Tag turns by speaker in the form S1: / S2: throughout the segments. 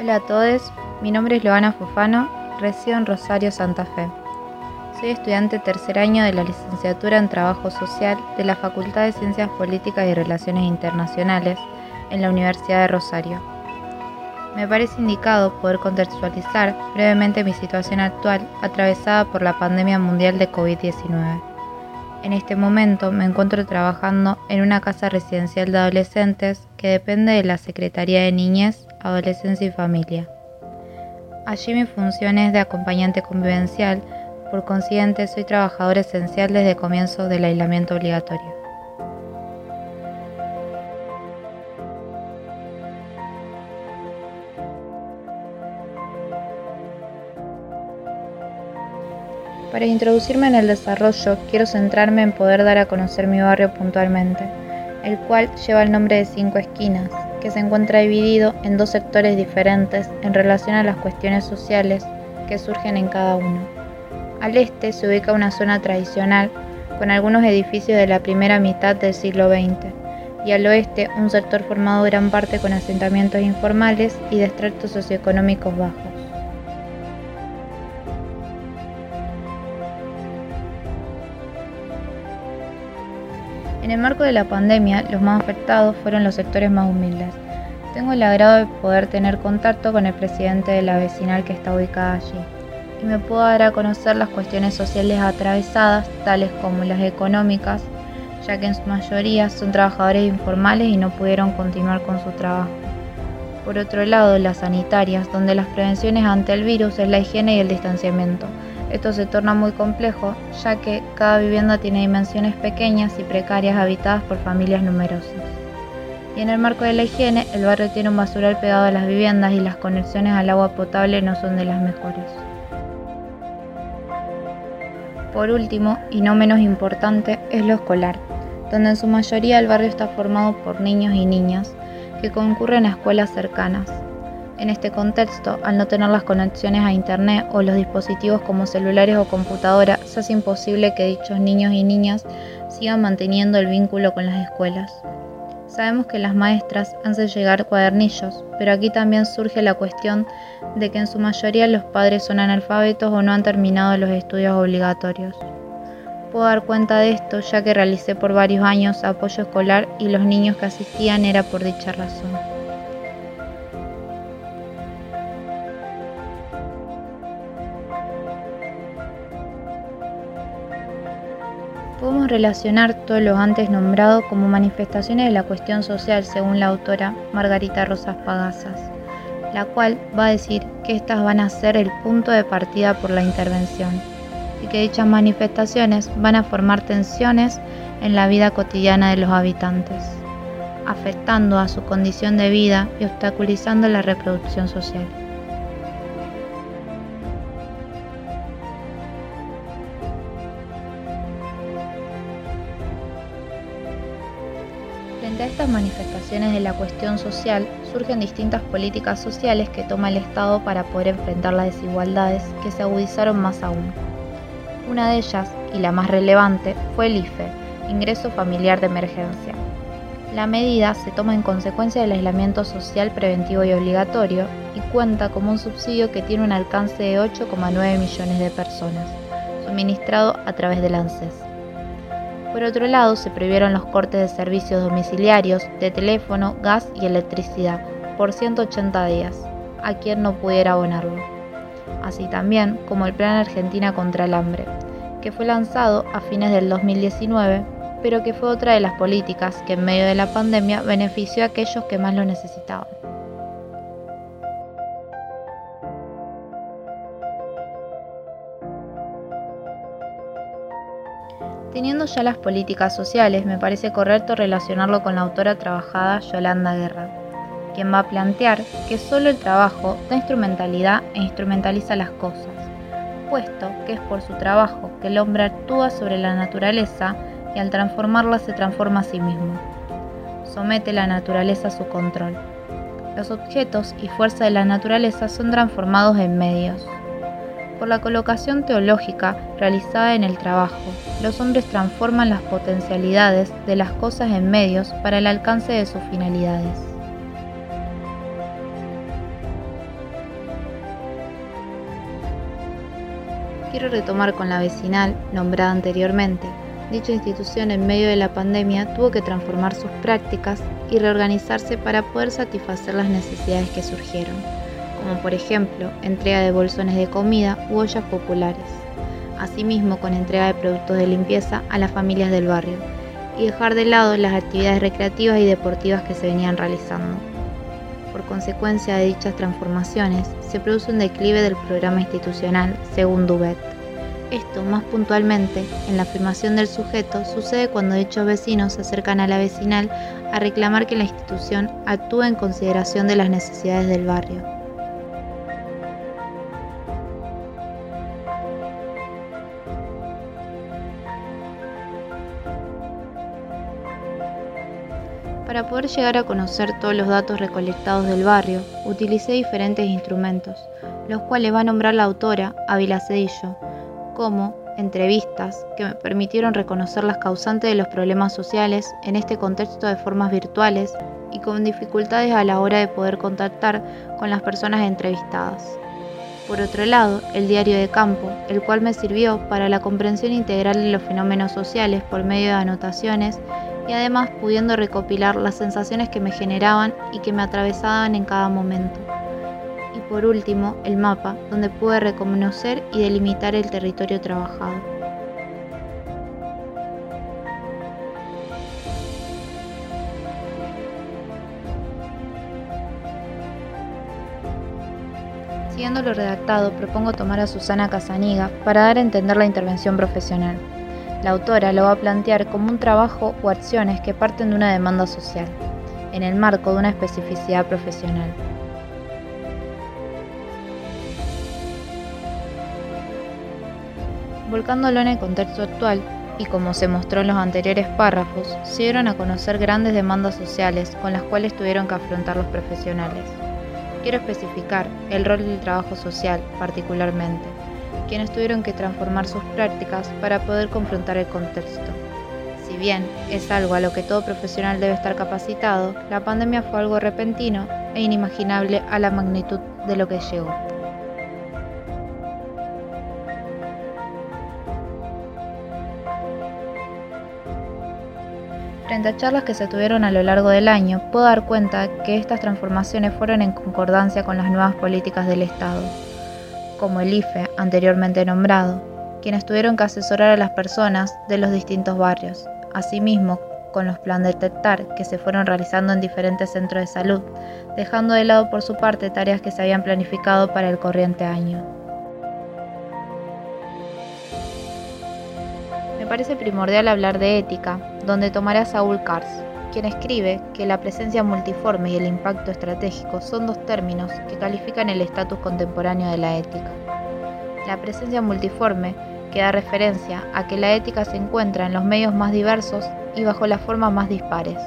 S1: Hola a todos, mi nombre es Loana Fofano, resido en Rosario, Santa Fe. Soy estudiante tercer año de la licenciatura en Trabajo Social de la Facultad de Ciencias Políticas y Relaciones Internacionales en la Universidad de Rosario. Me parece indicado poder contextualizar brevemente mi situación actual atravesada por la pandemia mundial de COVID-19. En este momento me encuentro trabajando en una casa residencial de adolescentes que depende de la Secretaría de Niñez, Adolescencia y Familia. Allí mi función es de acompañante convivencial, por consiguiente soy trabajador esencial desde el comienzo del aislamiento obligatorio. Para introducirme en el desarrollo, quiero centrarme en poder dar a conocer mi barrio puntualmente, el cual lleva el nombre de Cinco Esquinas, que se encuentra dividido en dos sectores diferentes en relación a las cuestiones sociales que surgen en cada uno. Al este se ubica una zona tradicional con algunos edificios de la primera mitad del siglo XX, y al oeste un sector formado gran parte con asentamientos informales y de estratos socioeconómicos bajos. En el marco de la pandemia, los más afectados fueron los sectores más humildes. Tengo el agrado de poder tener contacto con el presidente de la vecinal que está ubicada allí y me puedo dar a conocer las cuestiones sociales atravesadas, tales como las económicas, ya que en su mayoría son trabajadores informales y no pudieron continuar con su trabajo. Por otro lado, las sanitarias, donde las prevenciones ante el virus es la higiene y el distanciamiento, esto se torna muy complejo, ya que cada vivienda tiene dimensiones pequeñas y precarias habitadas por familias numerosas. Y en el marco de la higiene, el barrio tiene un basural pegado a las viviendas y las conexiones al agua potable no son de las mejores. Por último, y no menos importante, es lo escolar, donde en su mayoría el barrio está formado por niños y niñas que concurren a escuelas cercanas, en este contexto, al no tener las conexiones a Internet o los dispositivos como celulares o computadoras, se hace imposible que dichos niños y niñas sigan manteniendo el vínculo con las escuelas. Sabemos que las maestras hacen llegar cuadernillos, pero aquí también surge la cuestión de que en su mayoría los padres son analfabetos o no han terminado los estudios obligatorios. Puedo dar cuenta de esto ya que realicé por varios años apoyo escolar y los niños que asistían era por dicha razón. Podemos relacionar todo lo antes nombrado como manifestaciones de la cuestión social según la autora Margarita Rosas Pagazas, la cual va a decir que estas van a ser el punto de partida por la intervención y que dichas manifestaciones van a formar tensiones en la vida cotidiana de los habitantes, afectando a su condición de vida y obstaculizando la reproducción social. Frente a estas manifestaciones de la cuestión social, surgen distintas políticas sociales que toma el Estado para poder enfrentar las desigualdades que se agudizaron más aún. Una de ellas, y la más relevante, fue el IFE, Ingreso Familiar de Emergencia. La medida se toma en consecuencia del aislamiento social preventivo y obligatorio y cuenta como un subsidio que tiene un alcance de 8,9 millones de personas, suministrado a través del ANSES. Por otro lado, se prohibieron los cortes de servicios domiciliarios, de teléfono, gas y electricidad por 180 días, a quien no pudiera abonarlo. Así también como el Plan Argentina contra el Hambre, que fue lanzado a fines del 2019, pero que fue otra de las políticas que en medio de la pandemia benefició a aquellos que más lo necesitaban. Teniendo ya las políticas sociales, me parece correcto relacionarlo con la autora trabajada Yolanda Guerra, quien va a plantear que solo el trabajo da instrumentalidad e instrumentaliza las cosas, puesto que es por su trabajo que el hombre actúa sobre la naturaleza y al transformarla se transforma a sí mismo. Somete la naturaleza a su control. Los objetos y fuerza de la naturaleza son transformados en medios por la colocación teológica realizada en el trabajo. Los hombres transforman las potencialidades de las cosas en medios para el alcance de sus finalidades. Quiero retomar con la vecinal, nombrada anteriormente. Dicha institución en medio de la pandemia tuvo que transformar sus prácticas y reorganizarse para poder satisfacer las necesidades que surgieron como por ejemplo entrega de bolsones de comida u ollas populares, asimismo con entrega de productos de limpieza a las familias del barrio y dejar de lado las actividades recreativas y deportivas que se venían realizando. Por consecuencia de dichas transformaciones, se produce un declive del programa institucional, según Dubet. Esto, más puntualmente, en la afirmación del sujeto, sucede cuando dichos vecinos se acercan a la vecinal a reclamar que la institución actúe en consideración de las necesidades del barrio. Llegar a conocer todos los datos recolectados del barrio, utilicé diferentes instrumentos, los cuales va a nombrar la autora, Ávila Cedillo, como entrevistas que me permitieron reconocer las causantes de los problemas sociales en este contexto de formas virtuales y con dificultades a la hora de poder contactar con las personas entrevistadas. Por otro lado, el diario de campo, el cual me sirvió para la comprensión integral de los fenómenos sociales por medio de anotaciones y además pudiendo recopilar las sensaciones que me generaban y que me atravesaban en cada momento. Y por último, el mapa, donde pude reconocer y delimitar el territorio trabajado. Siguiendo lo redactado, propongo tomar a Susana Casaniga para dar a entender la intervención profesional. La autora lo va a plantear como un trabajo o acciones que parten de una demanda social, en el marco de una especificidad profesional. Volcándolo en el contexto actual, y como se mostró en los anteriores párrafos, se dieron a conocer grandes demandas sociales con las cuales tuvieron que afrontar los profesionales. Quiero especificar el rol del trabajo social particularmente, quienes tuvieron que transformar sus prácticas para poder confrontar el contexto. Si bien es algo a lo que todo profesional debe estar capacitado, la pandemia fue algo repentino e inimaginable a la magnitud de lo que llegó. Frente a charlas que se tuvieron a lo largo del año, puedo dar cuenta que estas transformaciones fueron en concordancia con las nuevas políticas del Estado como el IFE anteriormente nombrado, quienes tuvieron que asesorar a las personas de los distintos barrios, asimismo con los plan detectar que se fueron realizando en diferentes centros de salud, dejando de lado por su parte tareas que se habían planificado para el corriente año. Me parece primordial hablar de ética, donde tomaré a Saúl Kars, quien escribe que la presencia multiforme y el impacto estratégico son dos términos que califican el estatus contemporáneo de la ética. La presencia multiforme que da referencia a que la ética se encuentra en los medios más diversos y bajo las formas más dispares.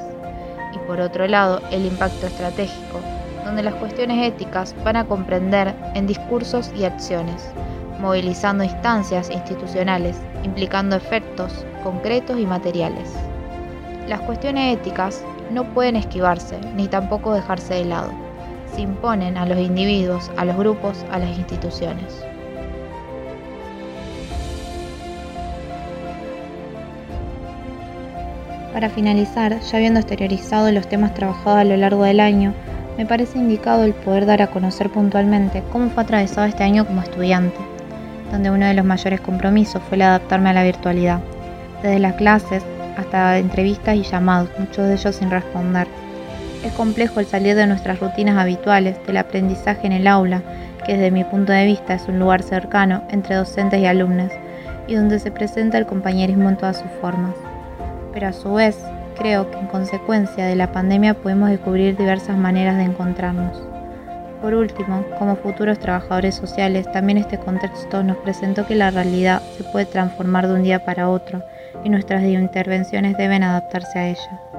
S1: Y por otro lado, el impacto estratégico, donde las cuestiones éticas van a comprender en discursos y acciones, movilizando instancias institucionales, implicando efectos concretos y materiales. Las cuestiones éticas no pueden esquivarse ni tampoco dejarse de lado. Se imponen a los individuos, a los grupos, a las instituciones. Para finalizar, ya habiendo exteriorizado los temas trabajados a lo largo del año, me parece indicado el poder dar a conocer puntualmente cómo fue atravesado este año como estudiante, donde uno de los mayores compromisos fue el adaptarme a la virtualidad, desde las clases hasta entrevistas y llamados, muchos de ellos sin responder. Es complejo el salir de nuestras rutinas habituales, del aprendizaje en el aula, que desde mi punto de vista es un lugar cercano entre docentes y alumnos, y donde se presenta el compañerismo en todas sus formas. Pero a su vez, creo que en consecuencia de la pandemia podemos descubrir diversas maneras de encontrarnos. Por último, como futuros trabajadores sociales, también este contexto nos presentó que la realidad se puede transformar de un día para otro y nuestras intervenciones deben adaptarse a ella.